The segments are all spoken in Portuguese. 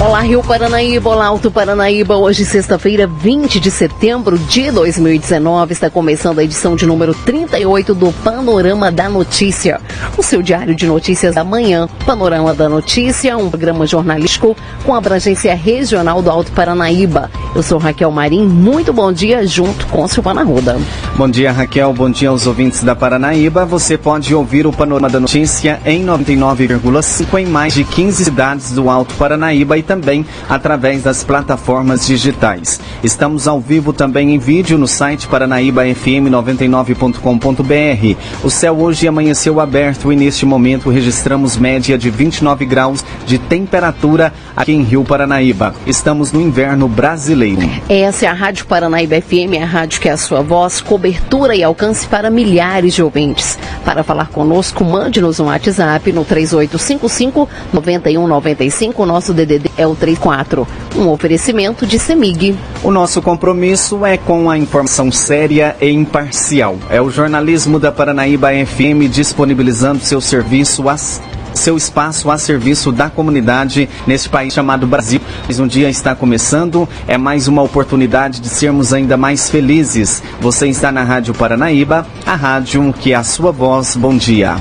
Olá, Rio Paranaíba, olá, Alto Paranaíba. Hoje, sexta-feira, 20 de setembro de 2019, está começando a edição de número 38 do Panorama da Notícia. O seu diário de notícias da manhã. Panorama da Notícia, um programa jornalístico com abrangência regional do Alto Paranaíba. Eu sou Raquel Marim, muito bom dia, junto com Silvana Ruda. Bom dia, Raquel, bom dia aos ouvintes da Paranaíba. Você pode ouvir o Panorama da Notícia em 99,5 em mais de 15 cidades do Alto Paranaíba e também através das plataformas digitais. Estamos ao vivo também em vídeo no site paranaíbafm99.com.br. O céu hoje amanheceu aberto e neste momento registramos média de 29 graus de temperatura aqui em Rio Paranaíba. Estamos no inverno brasileiro. Essa é a Rádio Paranaíba FM, a rádio que é a sua voz, cobertura e alcance para milhares de ouvintes. Para falar conosco, mande-nos um WhatsApp no 3855 9195. Nosso DDD é o 34. Um oferecimento de Semig. O nosso compromisso é com a informação séria e imparcial. É o jornalismo da Paranaíba FM disponibilizando seu serviço às seu espaço a serviço da comunidade nesse país chamado Brasil. Mais um dia está começando, é mais uma oportunidade de sermos ainda mais felizes. Você está na Rádio Paranaíba, a rádio que é a sua voz. Bom dia.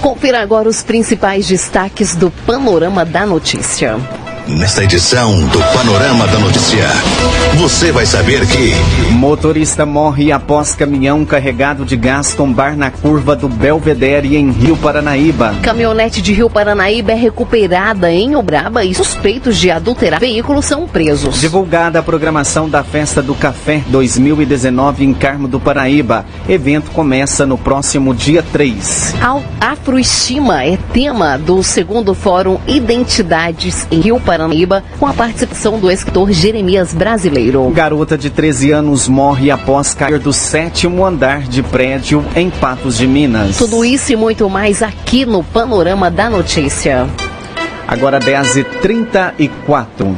Confira agora os principais destaques do Panorama da Notícia. Nesta edição do Panorama da Notícia, você vai saber que. Motorista morre após caminhão carregado de gás tombar na curva do Belvedere em Rio Paranaíba. Caminhonete de Rio Paranaíba é recuperada em Ubraba e suspeitos de adulterar veículos são presos. Divulgada a programação da Festa do Café 2019 em Carmo do Paraíba. Evento começa no próximo dia 3. Afroestima é tema do segundo Fórum Identidades em Rio Paranaíba. Paranaíba, com a participação do escritor Jeremias Brasileiro. Garota de 13 anos morre após cair do sétimo andar de prédio em Patos de Minas. Tudo isso e muito mais aqui no Panorama da Notícia. Agora 10h34.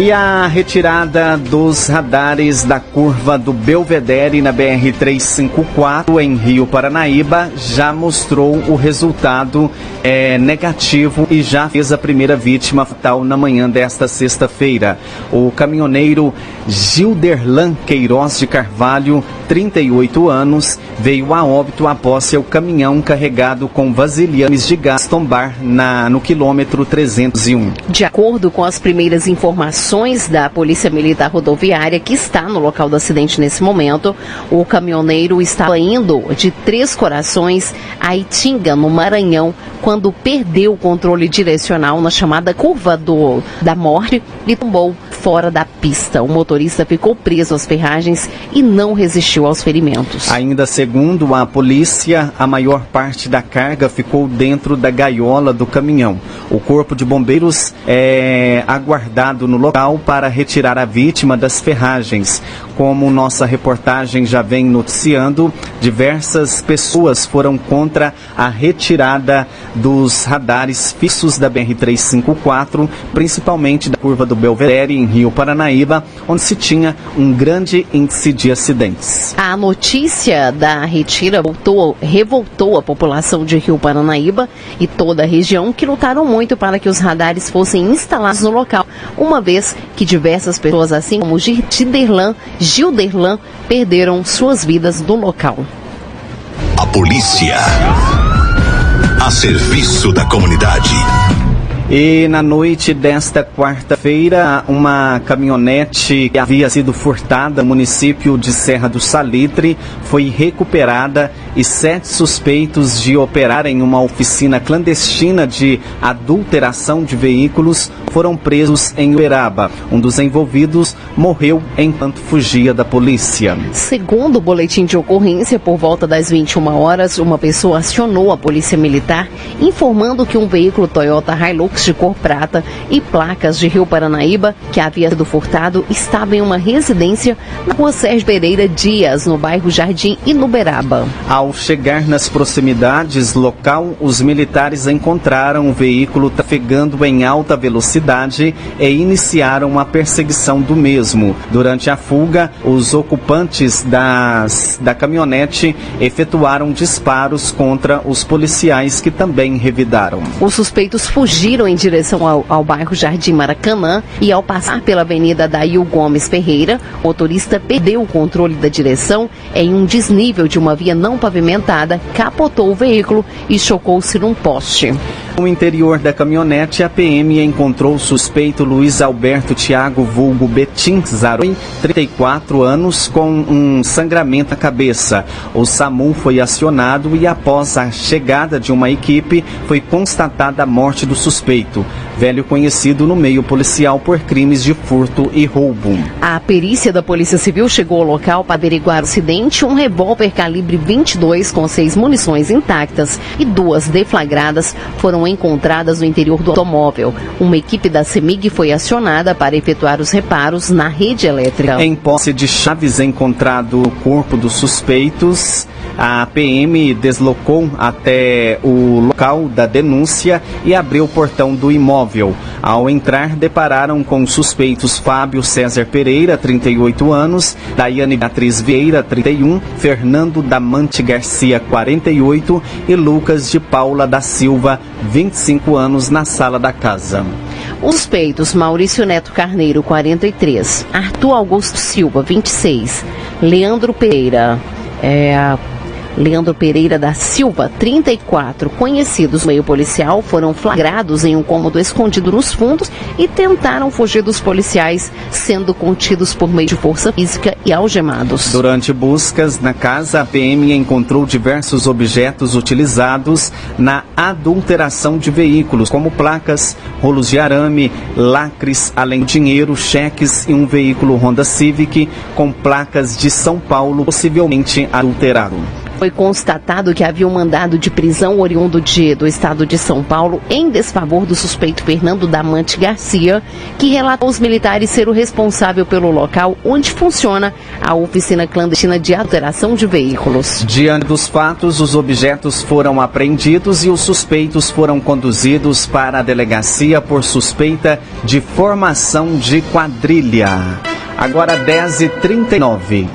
E a retirada dos radares da curva do Belvedere na BR-354 em Rio Paranaíba já mostrou o resultado é, negativo e já fez a primeira vítima fatal na manhã desta sexta-feira. O caminhoneiro Gilderlan Queiroz de Carvalho, 38 anos, veio a óbito após seu caminhão carregado com vasilhames de gás tombar na, no quilômetro 301. De acordo com as primeiras informações, da Polícia Militar Rodoviária, que está no local do acidente nesse momento. O caminhoneiro estava indo de Três Corações a Itinga, no Maranhão, quando perdeu o controle direcional na chamada curva do, da morte e tombou fora da pista. O motorista ficou preso às ferragens e não resistiu aos ferimentos. Ainda segundo a polícia, a maior parte da carga ficou dentro da gaiola do caminhão. O corpo de bombeiros é aguardado no local para retirar a vítima das ferragens. Como nossa reportagem já vem noticiando, diversas pessoas foram contra a retirada dos radares fixos da BR-354, principalmente da curva do Belvedere, Rio Paranaíba, onde se tinha um grande índice de acidentes. A notícia da retira voltou, revoltou a população de Rio Paranaíba e toda a região que lutaram muito para que os radares fossem instalados no local, uma vez que diversas pessoas, assim como Gilderlan, Gilderlan perderam suas vidas no local. A polícia a serviço da comunidade. E na noite desta quarta-feira, uma caminhonete que havia sido furtada no município de Serra do Salitre foi recuperada e sete suspeitos de operar em uma oficina clandestina de adulteração de veículos foram presos em Uberaba. Um dos envolvidos morreu enquanto fugia da polícia. Segundo o boletim de ocorrência, por volta das 21 horas, uma pessoa acionou a polícia militar informando que um veículo Toyota Hilux De cor prata e placas de Rio Paranaíba, que havia sido furtado, estava em uma residência na rua Sérgio Pereira Dias, no bairro Jardim Inuberaba. Ao chegar nas proximidades local, os militares encontraram o veículo trafegando em alta velocidade e iniciaram a perseguição do mesmo. Durante a fuga, os ocupantes das, da caminhonete efetuaram disparos contra os policiais que também revidaram. Os suspeitos fugiram em direção ao, ao bairro Jardim Maracanã e ao passar pela Avenida Dail Gomes Ferreira, o motorista perdeu o controle da direção em um desnível de uma via não pavimentada, capotou o veículo e chocou-se num poste. No interior da caminhonete, a PM encontrou o suspeito Luiz Alberto Tiago Vulgo Betim Zaroi, 34 anos, com um sangramento na cabeça. O SAMU foi acionado e após a chegada de uma equipe, foi constatada a morte do suspeito, velho conhecido no meio policial por crimes de furto e roubo. A perícia da Polícia Civil chegou ao local para averiguar o acidente. Um revólver calibre 22 com seis munições intactas e duas deflagradas foram encontradas no interior do automóvel. Uma equipe da CEMIG foi acionada para efetuar os reparos na rede elétrica. Em posse de chaves encontrado o corpo dos suspeitos, a PM deslocou até o local da denúncia e abriu o portão do imóvel. Ao entrar, depararam com os suspeitos Fábio César Pereira, 38 anos, Daiane Beatriz Vieira, 31, Fernando Damante Garcia, 48 e Lucas de Paula da Silva, 25 anos, na sala da casa. Os suspeitos Maurício Neto Carneiro, 43, Arthur Augusto Silva, 26, Leandro Pereira, é, Leandro Pereira da Silva, 34, conhecidos meio policial, foram flagrados em um cômodo escondido nos fundos e tentaram fugir dos policiais, sendo contidos por meio de força física e algemados. Durante buscas na casa, a PM encontrou diversos objetos utilizados na adulteração de veículos, como placas, rolos de arame, lacres, além de dinheiro, cheques e um veículo Honda Civic com placas de São Paulo, possivelmente adulterado. Foi constatado que havia um mandado de prisão oriundo de, do estado de São Paulo em desfavor do suspeito Fernando Damante Garcia, que relatou aos militares ser o responsável pelo local onde funciona a oficina clandestina de alteração de veículos. Diante dos fatos, os objetos foram apreendidos e os suspeitos foram conduzidos para a delegacia por suspeita de formação de quadrilha. Agora 10h39.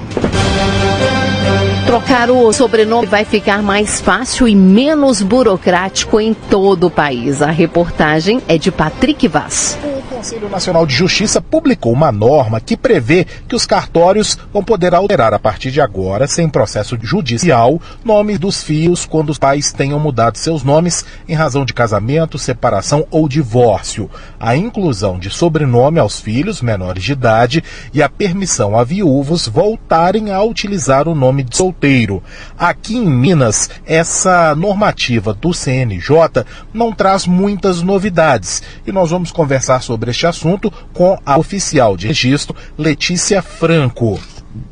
Trocar o sobrenome vai ficar mais fácil e menos burocrático em todo o país. A reportagem é de Patrick Vaz. Conselho Nacional de Justiça publicou uma norma que prevê que os cartórios vão poder alterar a partir de agora, sem processo judicial, nomes dos filhos quando os pais tenham mudado seus nomes em razão de casamento, separação ou divórcio. A inclusão de sobrenome aos filhos menores de idade e a permissão a viúvos voltarem a utilizar o nome de solteiro. Aqui em Minas, essa normativa do CNJ não traz muitas novidades e nós vamos conversar sobre este assunto com a oficial de registro, Letícia Franco.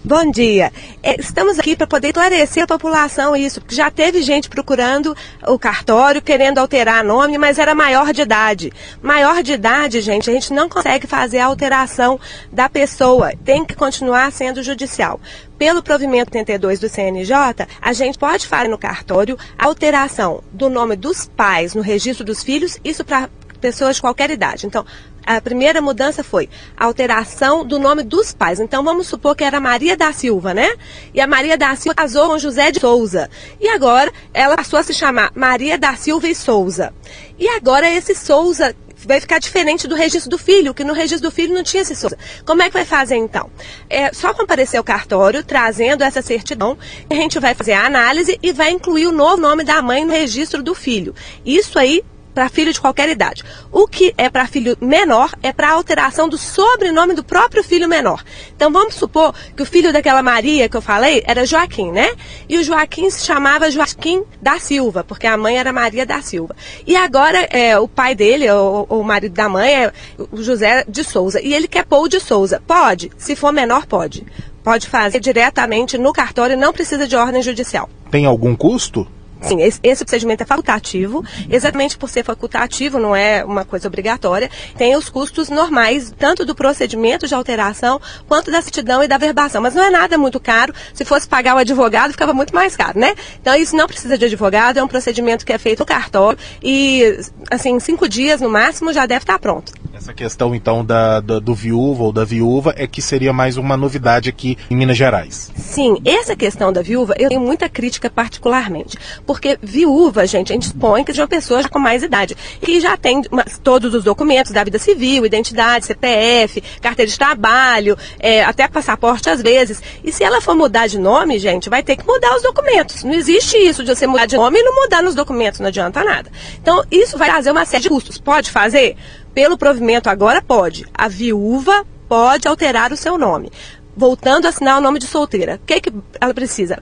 Bom dia. É, estamos aqui para poder esclarecer a população isso, porque já teve gente procurando o cartório, querendo alterar nome, mas era maior de idade. Maior de idade, gente, a gente não consegue fazer a alteração da pessoa, tem que continuar sendo judicial. Pelo provimento 82 do CNJ, a gente pode fazer no cartório a alteração do nome dos pais no registro dos filhos, isso para pessoas de qualquer idade. Então, a primeira mudança foi a alteração do nome dos pais. Então vamos supor que era Maria da Silva, né? E a Maria da Silva casou com José de Souza. E agora ela passou a se chamar Maria da Silva e Souza. E agora esse Souza vai ficar diferente do registro do filho, que no registro do filho não tinha esse Souza. Como é que vai fazer então? É só comparecer ao cartório trazendo essa certidão, a gente vai fazer a análise e vai incluir o novo nome da mãe no registro do filho. Isso aí para filho de qualquer idade. O que é para filho menor é para alteração do sobrenome do próprio filho menor. Então vamos supor que o filho daquela Maria que eu falei era Joaquim, né? E o Joaquim se chamava Joaquim da Silva, porque a mãe era Maria da Silva. E agora é, o pai dele, o, o marido da mãe, é o José de Souza. E ele quer o de Souza. Pode? Se for menor, pode. Pode fazer diretamente no cartório, não precisa de ordem judicial. Tem algum custo? Sim, esse, procedimento é facultativo, exatamente por ser facultativo, não é uma coisa obrigatória. Tem os custos normais, tanto do procedimento de alteração, quanto da certidão e da verbação. Mas não é nada muito caro. Se fosse pagar o advogado, ficava muito mais caro, né? Então, isso não precisa de advogado, é um procedimento que é feito no cartório e, assim, cinco dias no máximo já deve estar pronto. Essa questão, então, da, da, do viúvo ou da viúva é que seria mais uma novidade aqui em Minas Gerais. Sim, essa questão da viúva, eu tenho muita crítica particularmente. Porque viúva, gente, a gente supõe que de uma pessoa já com mais idade. Que já tem todos os documentos da vida civil, identidade, CPF, carteira de trabalho, é, até passaporte às vezes. E se ela for mudar de nome, gente, vai ter que mudar os documentos. Não existe isso de você mudar de nome e não mudar nos documentos, não adianta nada. Então, isso vai trazer uma série de custos. Pode fazer? Pelo provimento agora pode. A viúva pode alterar o seu nome. Voltando a assinar o nome de solteira. O que, que ela precisa?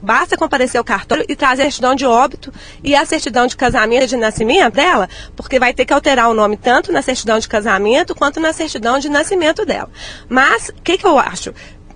Basta comparecer ao cartório e trazer a certidão de óbito e a certidão de casamento e de nascimento dela, porque vai ter que alterar o nome tanto na certidão de casamento quanto na certidão de nascimento dela. Mas, o que, que eu acho?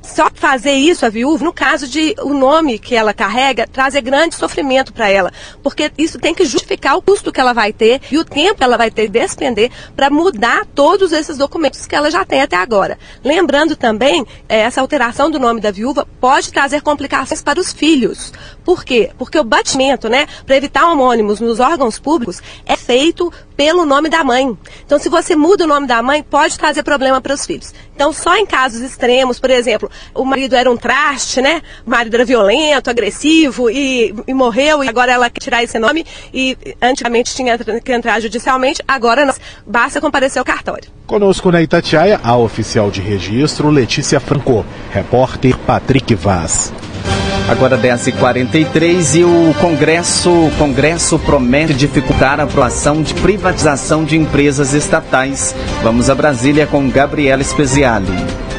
Só fazer isso a viúva, no caso de o nome que ela carrega, trazer grande sofrimento para ela. Porque isso tem que justificar o custo que ela vai ter e o tempo que ela vai ter de despender para mudar todos esses documentos que ela já tem até agora. Lembrando também, é, essa alteração do nome da viúva pode trazer complicações para os filhos. Por quê? Porque o batimento, né, para evitar homônimos nos órgãos públicos, é feito pelo nome da mãe. Então, se você muda o nome da mãe, pode trazer problema para os filhos. Então, só em casos extremos, por exemplo, o marido era um traste, né? O marido era violento, agressivo e, e morreu e agora ela quer tirar esse nome e antigamente tinha que entrar judicialmente, agora não. Basta comparecer ao cartório. Conosco na Itatiaia, a oficial de registro Letícia Franco, repórter Patrick Vaz. Agora 10h43 e o Congresso, o Congresso promete dificultar a aprovação de privatização de empresas estatais. Vamos a Brasília com Gabriela Speziali.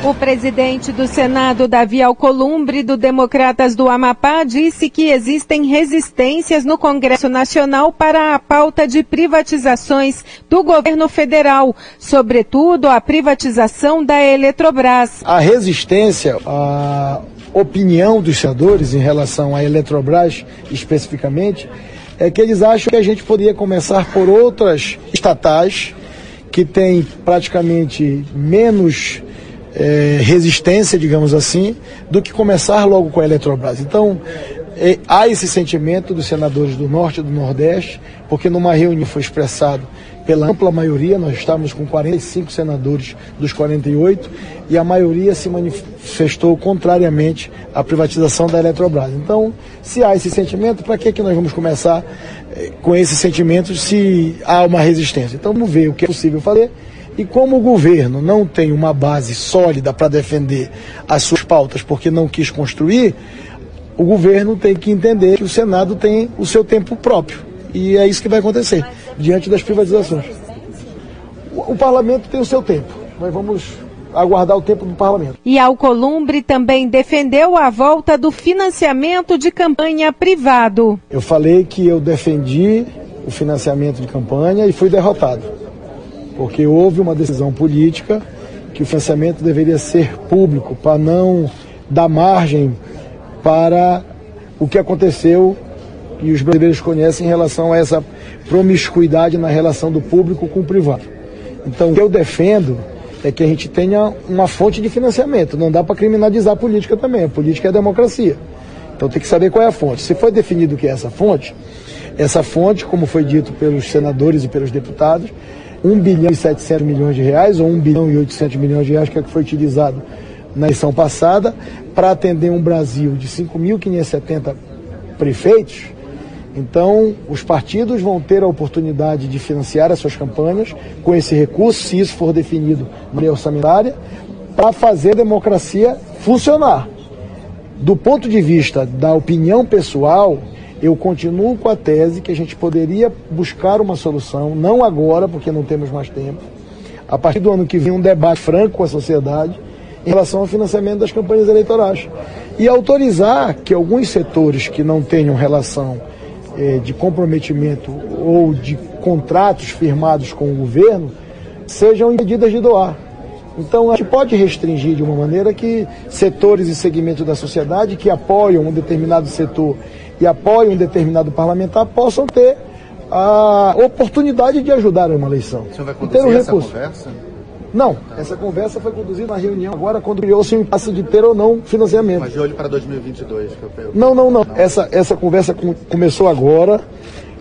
O presidente do Senado, Davi Alcolumbre, do Democratas do Amapá, disse que existem resistências no Congresso Nacional para a pauta de privatizações do governo federal, sobretudo a privatização da Eletrobras. A resistência a opinião dos senadores em relação à Eletrobras especificamente é que eles acham que a gente poderia começar por outras estatais que têm praticamente menos é, resistência, digamos assim, do que começar logo com a Eletrobras. Então, é, há esse sentimento dos senadores do Norte e do Nordeste, porque numa reunião foi expressado pela ampla maioria, nós estávamos com 45 senadores dos 48 e a maioria se manifestou contrariamente à privatização da Eletrobras. Então, se há esse sentimento, para que, que nós vamos começar eh, com esse sentimento se há uma resistência? Então, vamos ver o que é possível fazer. E como o governo não tem uma base sólida para defender as suas pautas porque não quis construir, o governo tem que entender que o Senado tem o seu tempo próprio. E é isso que vai acontecer diante das privatizações. O, o parlamento tem o seu tempo. Nós vamos aguardar o tempo do parlamento. E Alcolumbre também defendeu a volta do financiamento de campanha privado. Eu falei que eu defendi o financiamento de campanha e fui derrotado. Porque houve uma decisão política que o financiamento deveria ser público para não dar margem para o que aconteceu e os brasileiros conhecem em relação a essa promiscuidade na relação do público com o privado. Então, o que eu defendo é que a gente tenha uma fonte de financiamento. Não dá para criminalizar a política também. A política é a democracia. Então tem que saber qual é a fonte. Se foi definido o que é essa fonte, essa fonte, como foi dito pelos senadores e pelos deputados, 1 bilhão e 700 milhões de reais, ou 1 bilhão e 800 milhões de reais, que é que foi utilizado na eleição passada, para atender um Brasil de 5.570 prefeitos, então, os partidos vão ter a oportunidade de financiar as suas campanhas com esse recurso, se isso for definido na lei orçamentária, para fazer a democracia funcionar. Do ponto de vista da opinião pessoal, eu continuo com a tese que a gente poderia buscar uma solução, não agora, porque não temos mais tempo, a partir do ano que vem, um debate franco com a sociedade em relação ao financiamento das campanhas eleitorais. E autorizar que alguns setores que não tenham relação de comprometimento ou de contratos firmados com o governo sejam impedidas de doar. Então, a gente pode restringir de uma maneira que setores e segmentos da sociedade que apoiam um determinado setor e apoiam um determinado parlamentar possam ter a oportunidade de ajudar uma eleição. O senhor vai conduzir um essa conversa? Não, essa conversa foi conduzida na reunião agora quando criou-se um impasse de ter ou não financiamento. Mas de olho para 2022, que eu Não, não, não. Essa, essa conversa com, começou agora,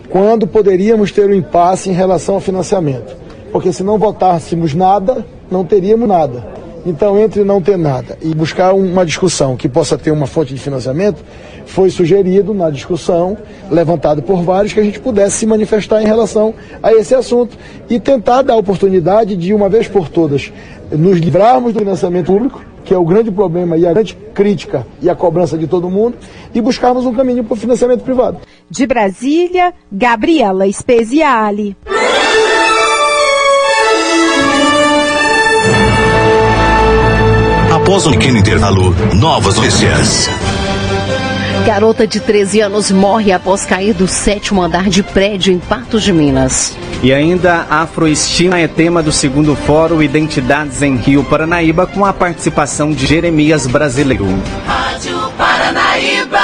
quando poderíamos ter um impasse em relação ao financiamento. Porque se não votássemos nada, não teríamos nada. Então, entre não ter nada e buscar uma discussão que possa ter uma fonte de financiamento, foi sugerido na discussão, levantado por vários, que a gente pudesse se manifestar em relação a esse assunto e tentar dar a oportunidade de, uma vez por todas, nos livrarmos do financiamento público, que é o grande problema e a grande crítica e a cobrança de todo mundo, e buscarmos um caminho para o financiamento privado. De Brasília, Gabriela Speziale. Após um pequeno intervalo, novas notícias. Garota de 13 anos morre após cair do sétimo andar de prédio em Patos de Minas. E ainda Afroestima é tema do segundo fórum Identidades em Rio Paranaíba com a participação de Jeremias Brasileiro. Rádio Paranaíba.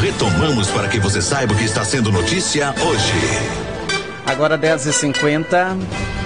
Retomamos para que você saiba o que está sendo notícia hoje. Agora 10h50.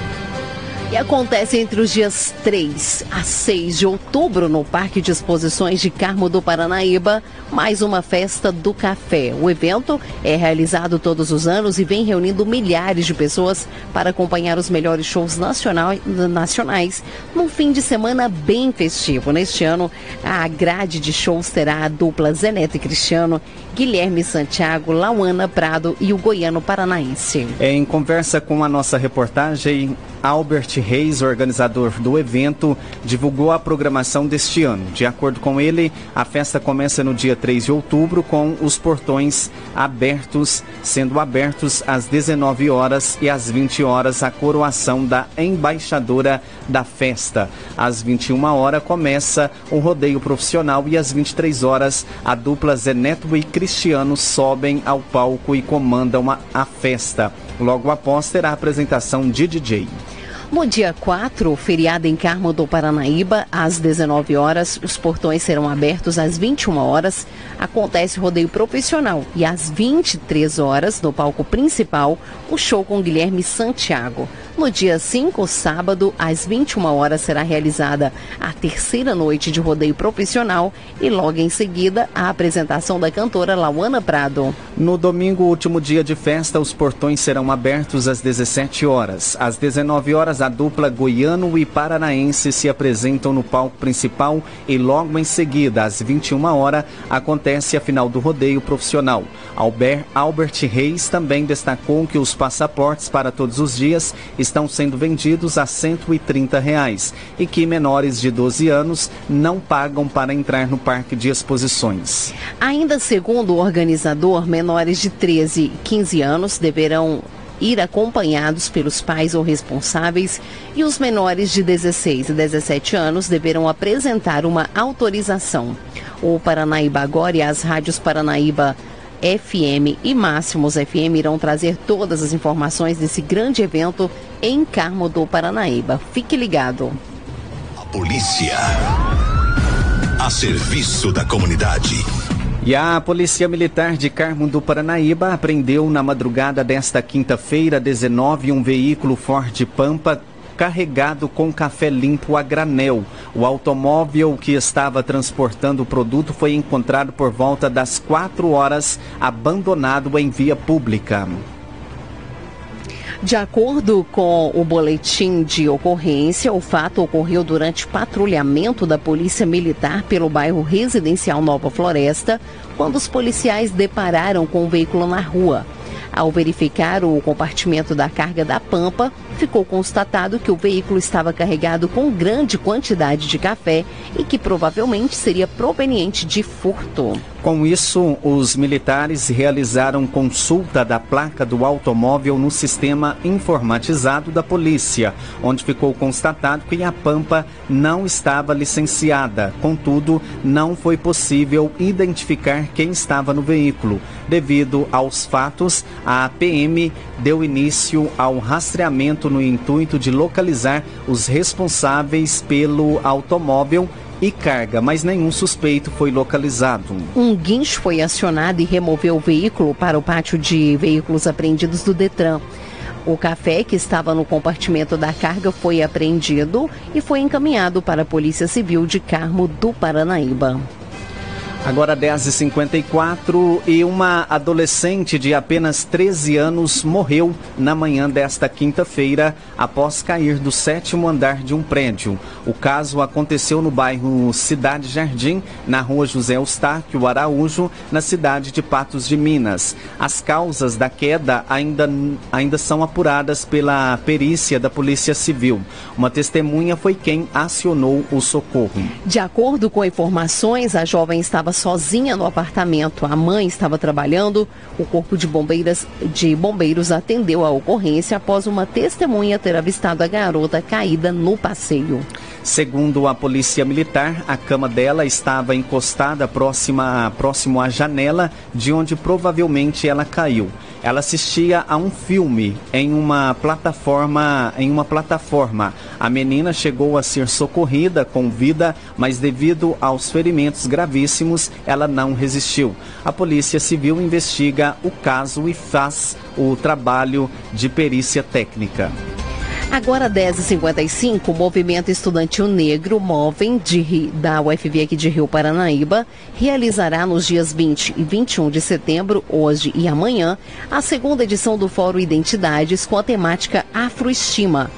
E acontece entre os dias 3 a 6 de outubro no Parque de Exposições de Carmo do Paranaíba, mais uma festa do café. O evento é realizado todos os anos e vem reunindo milhares de pessoas para acompanhar os melhores shows nacional, nacionais num fim de semana bem festivo. Neste ano, a grade de shows terá a dupla Zeneto e Cristiano, Guilherme Santiago, Lauana Prado e o goiano paranaense. Em conversa com a nossa reportagem, Albert Reis, organizador do evento, divulgou a programação deste ano. De acordo com ele, a festa começa no dia 3 de outubro com os portões abertos, sendo abertos às 19 horas e às 20 horas a coroação da embaixadora da festa. Às 21 horas começa o rodeio profissional e às 23 horas a dupla Zeneto e Cristiano sobem ao palco e comandam a, a festa. Logo após terá a apresentação de DJ. No dia 4, feriado em Carmo do Paranaíba, às 19 horas, os portões serão abertos às 21 horas. Acontece o rodeio profissional e às 23 horas, no palco principal, o show com Guilherme Santiago. No dia 5, sábado, às 21 horas, será realizada a terceira noite de rodeio profissional e logo em seguida a apresentação da cantora Lauana Prado. No domingo, último dia de festa, os portões serão abertos às 17 horas. Às 19 horas, a dupla goiano e paranaense se apresentam no palco principal e logo em seguida, às 21 horas, acontece a final do rodeio profissional. Albert, Albert Reis também destacou que os passaportes para todos os dias estão sendo vendidos a 130 reais, e que menores de 12 anos não pagam para entrar no parque de exposições. Ainda segundo o organizador, menores de 13 e 15 anos deverão ir acompanhados pelos pais ou responsáveis e os menores de 16 e 17 anos deverão apresentar uma autorização. O Paranaíba Agora e as rádios Paranaíba FM e Máximos FM irão trazer todas as informações desse grande evento em Carmo do Paranaíba. Fique ligado. A polícia a serviço da comunidade. E a Polícia Militar de Carmo do Paranaíba apreendeu na madrugada desta quinta-feira, 19, um veículo Ford Pampa carregado com café limpo a granel. O automóvel que estava transportando o produto foi encontrado por volta das 4 horas, abandonado em via pública. De acordo com o boletim de ocorrência, o fato ocorreu durante patrulhamento da Polícia Militar pelo bairro residencial Nova Floresta, quando os policiais depararam com o veículo na rua. Ao verificar o compartimento da carga da Pampa, ficou constatado que o veículo estava carregado com grande quantidade de café e que provavelmente seria proveniente de furto. Com isso, os militares realizaram consulta da placa do automóvel no sistema informatizado da polícia, onde ficou constatado que a Pampa não estava licenciada. Contudo, não foi possível identificar quem estava no veículo. Devido aos fatos, a PM deu início ao rastreamento no intuito de localizar os responsáveis pelo automóvel e carga, mas nenhum suspeito foi localizado. Um guincho foi acionado e removeu o veículo para o pátio de veículos apreendidos do Detran. O café que estava no compartimento da carga foi apreendido e foi encaminhado para a Polícia Civil de Carmo do Paranaíba. Agora 10h54 e uma adolescente de apenas 13 anos morreu na manhã desta quinta-feira após cair do sétimo andar de um prédio. O caso aconteceu no bairro Cidade Jardim, na rua José Eustáquio Araújo, na cidade de Patos de Minas. As causas da queda ainda, ainda são apuradas pela perícia da Polícia Civil. Uma testemunha foi quem acionou o socorro. De acordo com informações, a jovem estava sozinha no apartamento. A mãe estava trabalhando. O corpo de bombeiras de bombeiros atendeu a ocorrência após uma testemunha ter avistado a garota caída no passeio. Segundo a polícia militar, a cama dela estava encostada próxima, próximo à janela de onde provavelmente ela caiu. Ela assistia a um filme em uma plataforma, em uma plataforma. A menina chegou a ser socorrida com vida, mas devido aos ferimentos gravíssimos, ela não resistiu. A Polícia Civil investiga o caso e faz o trabalho de perícia técnica. Agora 10h55, o Movimento Estudantil Negro Movem de, da UFV aqui de Rio Paranaíba realizará nos dias 20 e 21 de setembro, hoje e amanhã, a segunda edição do Fórum Identidades com a temática Afroestima.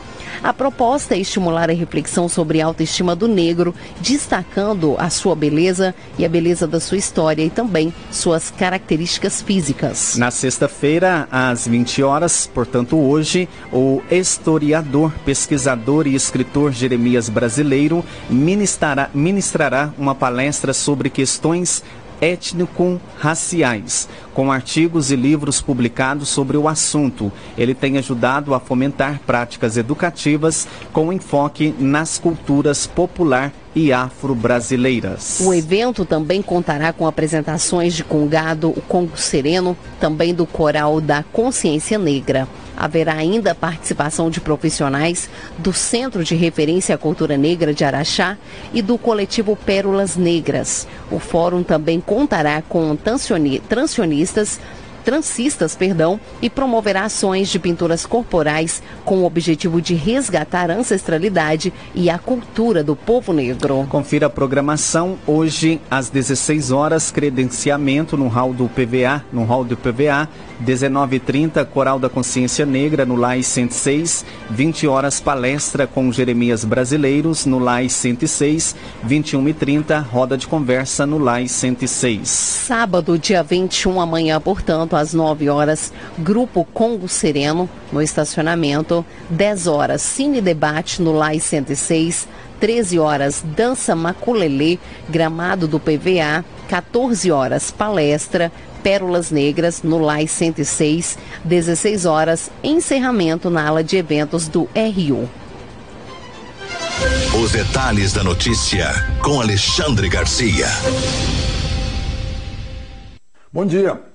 A proposta é estimular a reflexão sobre a autoestima do negro, destacando a sua beleza e a beleza da sua história e também suas características físicas. Na sexta-feira, às 20 horas, portanto hoje, o historiador, pesquisador e escritor Jeremias Brasileiro ministrará, ministrará uma palestra sobre questões étnico-raciais, com artigos e livros publicados sobre o assunto. Ele tem ajudado a fomentar práticas educativas com enfoque nas culturas popular e afro-brasileiras. O evento também contará com apresentações de Congado, o Congo Sereno, também do Coral da Consciência Negra. Haverá ainda participação de profissionais do Centro de Referência à Cultura Negra de Araxá e do coletivo Pérolas Negras. O fórum também contará com transionistas transistas, perdão, e promoverá ações de pinturas corporais com o objetivo de resgatar a ancestralidade e a cultura do povo negro. Confira a programação hoje às 16 horas, credenciamento no hall do PVA, no hall do PVA, 19h30, Coral da Consciência Negra no LAI 106, 20 horas palestra com Jeremias Brasileiros no LAI 106, 21h30, roda de conversa no LAI 106. Sábado, dia 21, amanhã, portanto, às 9 horas, Grupo Congo Sereno, no estacionamento, 10 horas, Cine Debate no LAI 106, 13 horas, Dança Maculelê, Gramado do PVA, 14 horas, Palestra, Pérolas Negras, no LAI 106, 16 horas, encerramento na ala de eventos do RU. Os detalhes da notícia, com Alexandre Garcia. Bom dia.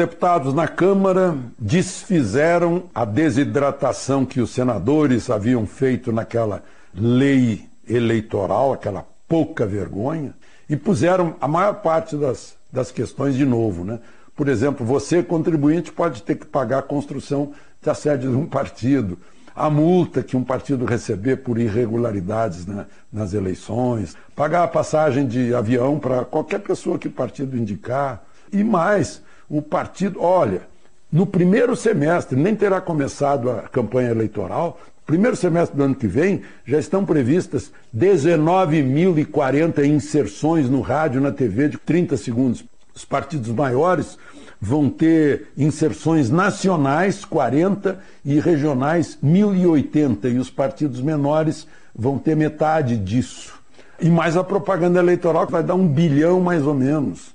Deputados na Câmara desfizeram a desidratação que os senadores haviam feito naquela lei eleitoral, aquela pouca vergonha, e puseram a maior parte das, das questões de novo. Né? Por exemplo, você, contribuinte, pode ter que pagar a construção da sede de um partido, a multa que um partido receber por irregularidades né, nas eleições, pagar a passagem de avião para qualquer pessoa que o partido indicar, e mais o partido, olha, no primeiro semestre, nem terá começado a campanha eleitoral, primeiro semestre do ano que vem, já estão previstas 19.040 inserções no rádio, na TV de 30 segundos. Os partidos maiores vão ter inserções nacionais, 40, e regionais, 1.080, e os partidos menores vão ter metade disso. E mais a propaganda eleitoral, que vai dar um bilhão mais ou menos.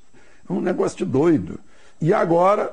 É um negócio de doido. E agora,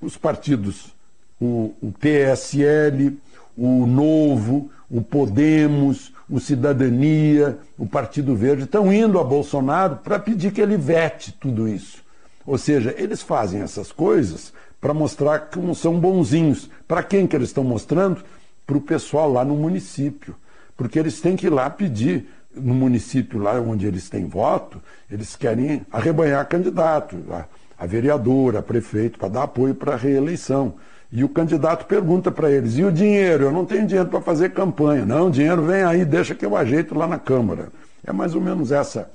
os partidos, o, o PSL, o Novo, o Podemos, o Cidadania, o Partido Verde, estão indo a Bolsonaro para pedir que ele vete tudo isso. Ou seja, eles fazem essas coisas para mostrar que não são bonzinhos. Para quem que eles estão mostrando? Para o pessoal lá no município. Porque eles têm que ir lá pedir no município lá onde eles têm voto, eles querem arrebanhar candidato, a, a vereador, a prefeito, para dar apoio para a reeleição. E o candidato pergunta para eles: e o dinheiro? Eu não tenho dinheiro para fazer campanha. Não, o dinheiro vem aí, deixa que eu ajeito lá na Câmara. É mais ou menos essa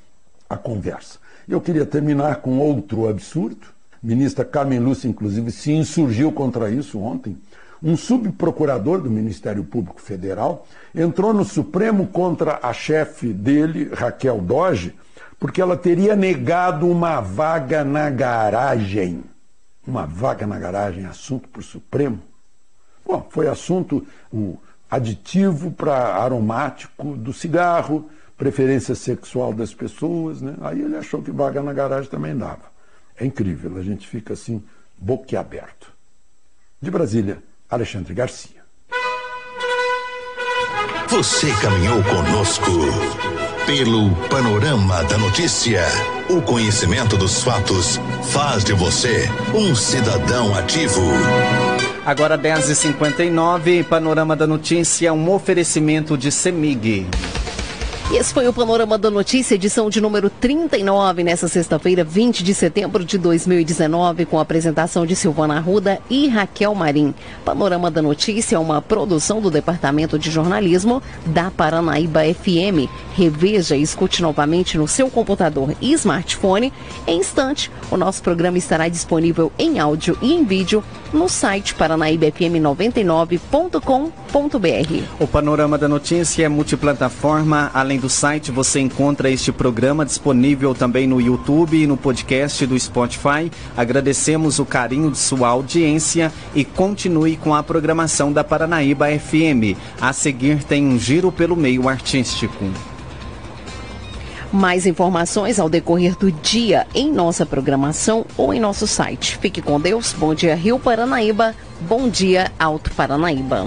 a conversa. Eu queria terminar com outro absurdo. A ministra Carmen Lúcia, inclusive, se insurgiu contra isso ontem. Um subprocurador do Ministério Público Federal entrou no Supremo contra a chefe dele, Raquel Doge, porque ela teria negado uma vaga na garagem uma vaga na garagem, assunto para o Supremo. Bom, foi assunto o aditivo para aromático do cigarro, preferência sexual das pessoas, né? Aí ele achou que vaga na garagem também dava. É incrível, a gente fica assim, boquiaberto. De Brasília, Alexandre Garcia. Você caminhou conosco pelo panorama da notícia. O conhecimento dos fatos faz de você um cidadão ativo. Agora 10h59, Panorama da Notícia, um oferecimento de Semig. E esse foi o Panorama da Notícia, edição de número 39, nessa sexta-feira, 20 de setembro de 2019, com a apresentação de Silvana Arruda e Raquel Marim. Panorama da Notícia é uma produção do Departamento de Jornalismo da Paranaíba FM. Reveja e escute novamente no seu computador e smartphone. Em instante, o nosso programa estará disponível em áudio e em vídeo no site paranaíbafm99.com.br. O Panorama da Notícia é multiplataforma, além Além do site, você encontra este programa disponível também no YouTube e no podcast do Spotify. Agradecemos o carinho de sua audiência e continue com a programação da Paranaíba FM. A seguir tem um giro pelo meio artístico. Mais informações ao decorrer do dia em nossa programação ou em nosso site. Fique com Deus. Bom dia, Rio Paranaíba. Bom dia, Alto Paranaíba.